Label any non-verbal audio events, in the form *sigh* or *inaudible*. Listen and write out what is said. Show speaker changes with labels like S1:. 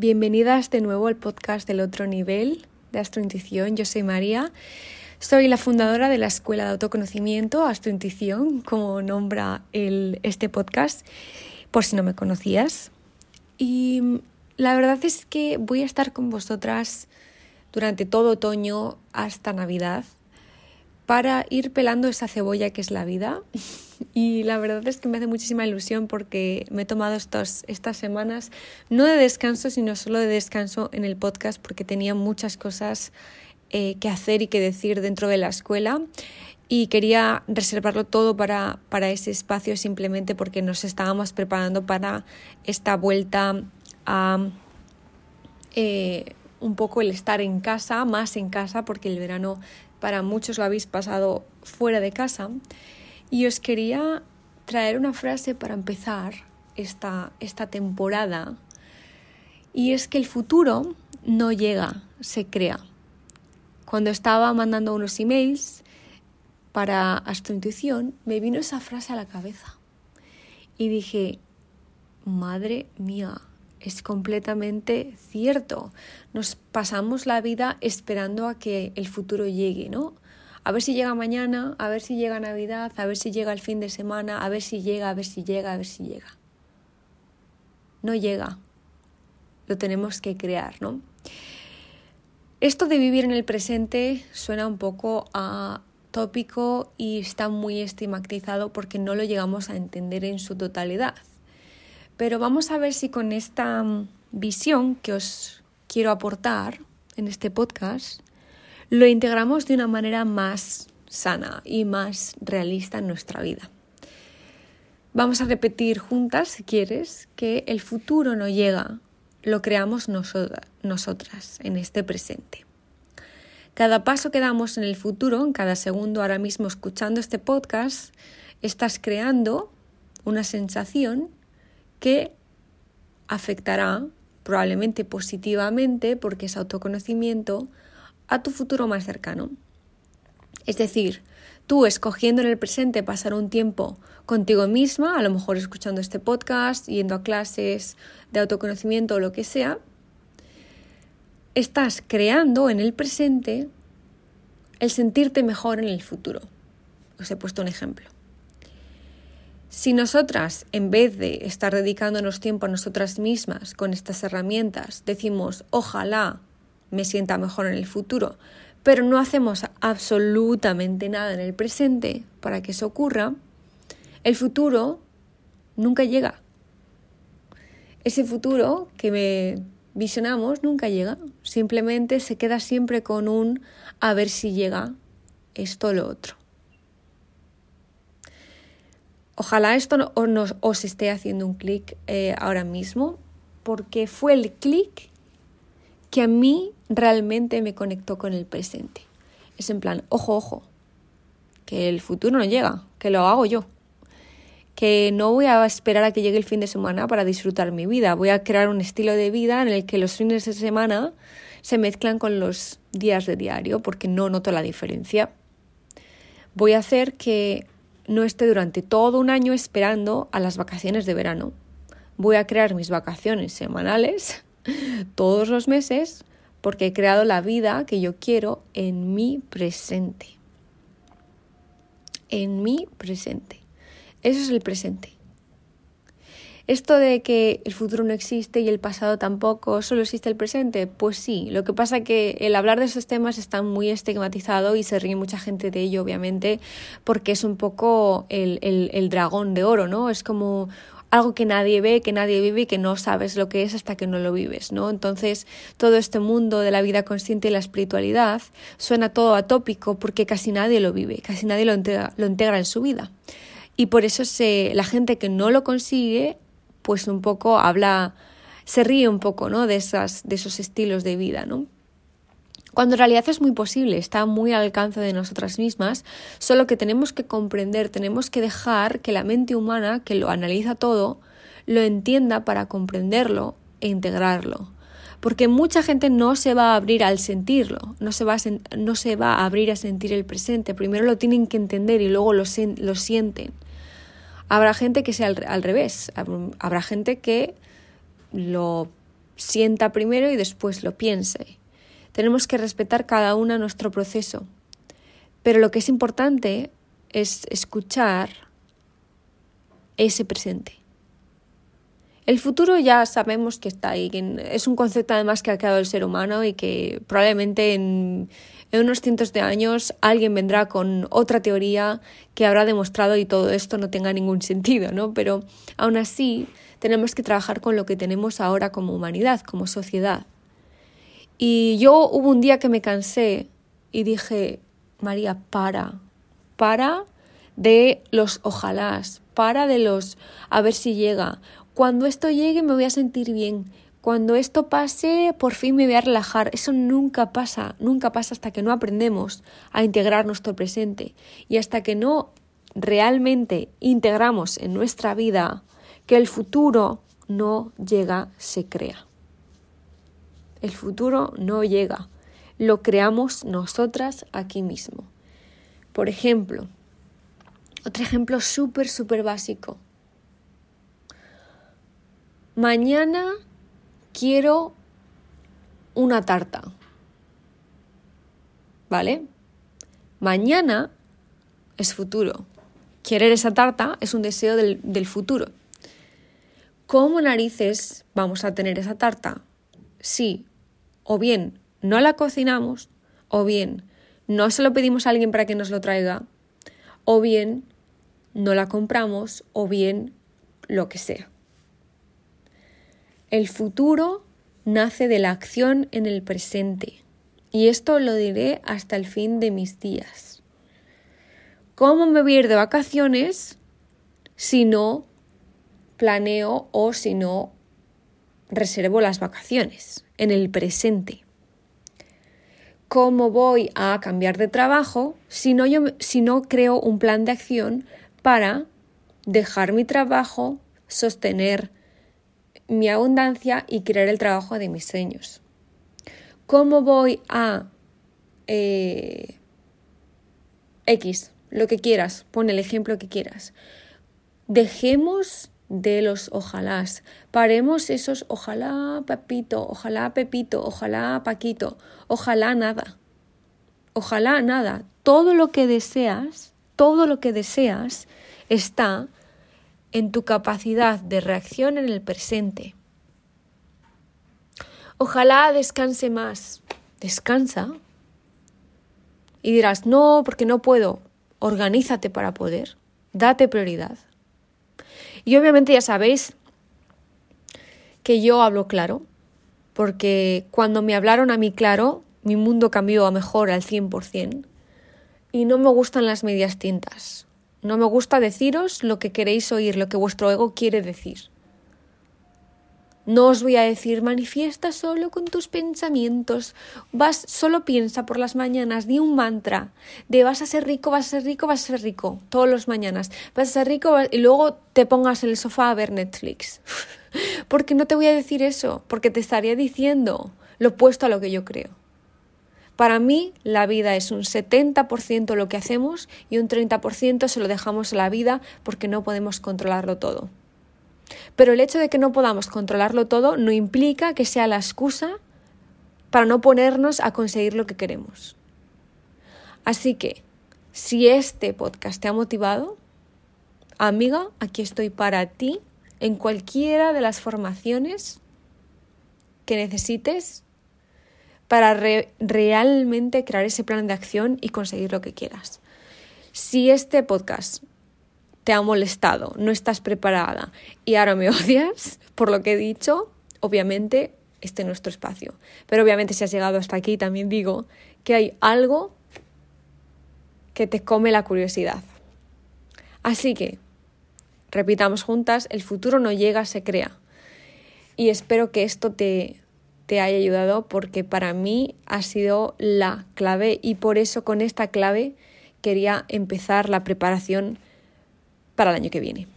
S1: Bienvenidas de nuevo al podcast del otro nivel de Astrointuición. Yo soy María. Soy la fundadora de la Escuela de Autoconocimiento Astrointuición, como nombra el, este podcast, por si no me conocías. Y la verdad es que voy a estar con vosotras durante todo otoño hasta Navidad para ir pelando esa cebolla que es la vida. Y la verdad es que me hace muchísima ilusión porque me he tomado estas semanas, no de descanso, sino solo de descanso en el podcast porque tenía muchas cosas eh, que hacer y que decir dentro de la escuela y quería reservarlo todo para, para ese espacio simplemente porque nos estábamos preparando para esta vuelta a eh, un poco el estar en casa, más en casa, porque el verano para muchos lo habéis pasado fuera de casa. Y os quería traer una frase para empezar esta, esta temporada. Y es que el futuro no llega, se crea. Cuando estaba mandando unos emails para Astrointuición, me vino esa frase a la cabeza. Y dije, madre mía, es completamente cierto. Nos pasamos la vida esperando a que el futuro llegue, ¿no? A ver si llega mañana, a ver si llega Navidad, a ver si llega el fin de semana, a ver si llega, a ver si llega, a ver si llega. No llega. Lo tenemos que crear, ¿no? Esto de vivir en el presente suena un poco a tópico y está muy estigmatizado porque no lo llegamos a entender en su totalidad. Pero vamos a ver si con esta mm, visión que os quiero aportar en este podcast, lo integramos de una manera más sana y más realista en nuestra vida. Vamos a repetir juntas, si quieres, que el futuro no llega, lo creamos nosotras en este presente. Cada paso que damos en el futuro, en cada segundo ahora mismo escuchando este podcast, estás creando una sensación que afectará probablemente positivamente, porque es autoconocimiento, a tu futuro más cercano. Es decir, tú escogiendo en el presente pasar un tiempo contigo misma, a lo mejor escuchando este podcast, yendo a clases de autoconocimiento o lo que sea, estás creando en el presente el sentirte mejor en el futuro. Os he puesto un ejemplo. Si nosotras, en vez de estar dedicándonos tiempo a nosotras mismas con estas herramientas, decimos, ojalá me sienta mejor en el futuro, pero no hacemos absolutamente nada en el presente para que eso ocurra, el futuro nunca llega. Ese futuro que me visionamos nunca llega, simplemente se queda siempre con un a ver si llega esto o lo otro. Ojalá esto no, os esté haciendo un clic eh, ahora mismo, porque fue el clic que a mí realmente me conectó con el presente. Es en plan, ojo, ojo, que el futuro no llega, que lo hago yo, que no voy a esperar a que llegue el fin de semana para disfrutar mi vida, voy a crear un estilo de vida en el que los fines de semana se mezclan con los días de diario, porque no noto la diferencia. Voy a hacer que no esté durante todo un año esperando a las vacaciones de verano. Voy a crear mis vacaciones semanales *laughs* todos los meses porque he creado la vida que yo quiero en mi presente. En mi presente. Eso es el presente. Esto de que el futuro no existe y el pasado tampoco, solo existe el presente, pues sí. Lo que pasa que el hablar de esos temas está muy estigmatizado y se ríe mucha gente de ello, obviamente, porque es un poco el, el dragón de oro, ¿no? Es como algo que nadie ve, que nadie vive y que no sabes lo que es hasta que no lo vives, ¿no? Entonces, todo este mundo de la vida consciente y la espiritualidad suena todo atópico porque casi nadie lo vive, casi nadie lo integra, lo integra en su vida. Y por eso se, la gente que no lo consigue pues un poco habla, se ríe un poco, ¿no? De, esas, de esos estilos de vida, ¿no? Cuando en realidad es muy posible, está muy al alcance de nosotras mismas, solo que tenemos que comprender, tenemos que dejar que la mente humana, que lo analiza todo, lo entienda para comprenderlo e integrarlo. Porque mucha gente no se va a abrir al sentirlo, no se va a, no se va a abrir a sentir el presente. Primero lo tienen que entender y luego lo, lo sienten. Habrá gente que sea al, revés, habrá gente que lo sienta primero y después lo piense. Tenemos que respetar cada una nuestro proceso. Pero lo que es importante es escuchar ese presente. El futuro ya sabemos que está ahí, que es un concepto además que ha creado el ser humano y que probablemente en, unos cientos de años alguien vendrá con otra teoría que habrá demostrado y todo esto no tenga ningún sentido, ¿no? Pero aún así tenemos que trabajar con lo que tenemos ahora como humanidad, como sociedad. Y yo hubo un día que me cansé y dije, María, para, para de los ojalás, para de los a ver si llega. Cuando esto llegue me voy a sentir bien. Cuando esto pase, por fin me voy a relajar. Eso nunca pasa, nunca pasa hasta que no aprendemos a integrar nuestro presente y hasta que no realmente integramos en nuestra vida que el futuro no llega, se crea. El futuro no llega, lo creamos nosotras aquí mismo. Por ejemplo, otro ejemplo súper, súper básico. Mañana quiero una tarta. ¿Vale? Mañana es futuro. Querer esa tarta es un deseo del, del, futuro. ¿Cómo narices vamos a tener esa tarta? Si o bien no la cocinamos, o bien no se lo pedimos a alguien para que nos lo traiga, o bien no la compramos, o bien lo que sea. El futuro nace de la acción en el presente. Y esto lo diré hasta el fin de mis días. ¿Cómo me voy a ir de vacaciones si no planeo o si no reservo las vacaciones en el presente? ¿Cómo voy a cambiar de trabajo si no, yo, si no creo un plan de acción para dejar mi trabajo, sostener mi abundancia y crear el trabajo de mis sueños. ¿Cómo voy a eh, X, lo que quieras, pon el ejemplo que quieras. Dejemos de los ojalás, paremos esos ojalá Pepito, ojalá Pepito, ojalá Paquito, ojalá nada, ojalá nada. Todo lo que deseas, todo lo que deseas está en tu capacidad de reacción en el presente. Ojalá descanse más. Descansa. Y dirás, no, porque no puedo. Organízate para poder. Date prioridad. Y obviamente ya sabéis que yo hablo claro, porque cuando me hablaron a mí claro, mi mundo cambió a mejor al 100%. Y no me gustan las medias tintas. No me gusta deciros lo que queréis oír, lo que vuestro ego quiere decir. No os voy a decir manifiesta solo con tus pensamientos. Vas, solo piensa por las mañanas, di un mantra de vas a ser rico, vas a ser rico, vas a ser rico, todos los mañanas. Vas a ser rico y luego te pongas en el sofá a ver Netflix. *laughs* porque no te voy a decir eso, porque te estaría diciendo lo opuesto a lo que yo creo. Para mí, la vida es un 70% lo que hacemos y un 30% se lo dejamos a la vida porque no podemos controlarlo todo. Pero el hecho de que no podamos controlarlo todo no implica que sea la excusa para no ponernos a conseguir lo que queremos. Así que, si este podcast te ha motivado, amiga, aquí estoy para ti en cualquiera de las formaciones que necesites para realmente crear ese plan de acción y conseguir lo que quieras. Si este podcast te ha molestado, no estás preparada y ahora me *laughs* odias por lo que he dicho, obviamente este es nuestro espacio. Pero obviamente si has llegado hasta aquí también digo que hay algo que te come la curiosidad. Así que, repitamos juntas, el futuro no llega, se crea. Y espero que esto te, te haya ayudado porque para mí ha sido la clave y por eso con esta clave quería empezar la preparación para el año que viene.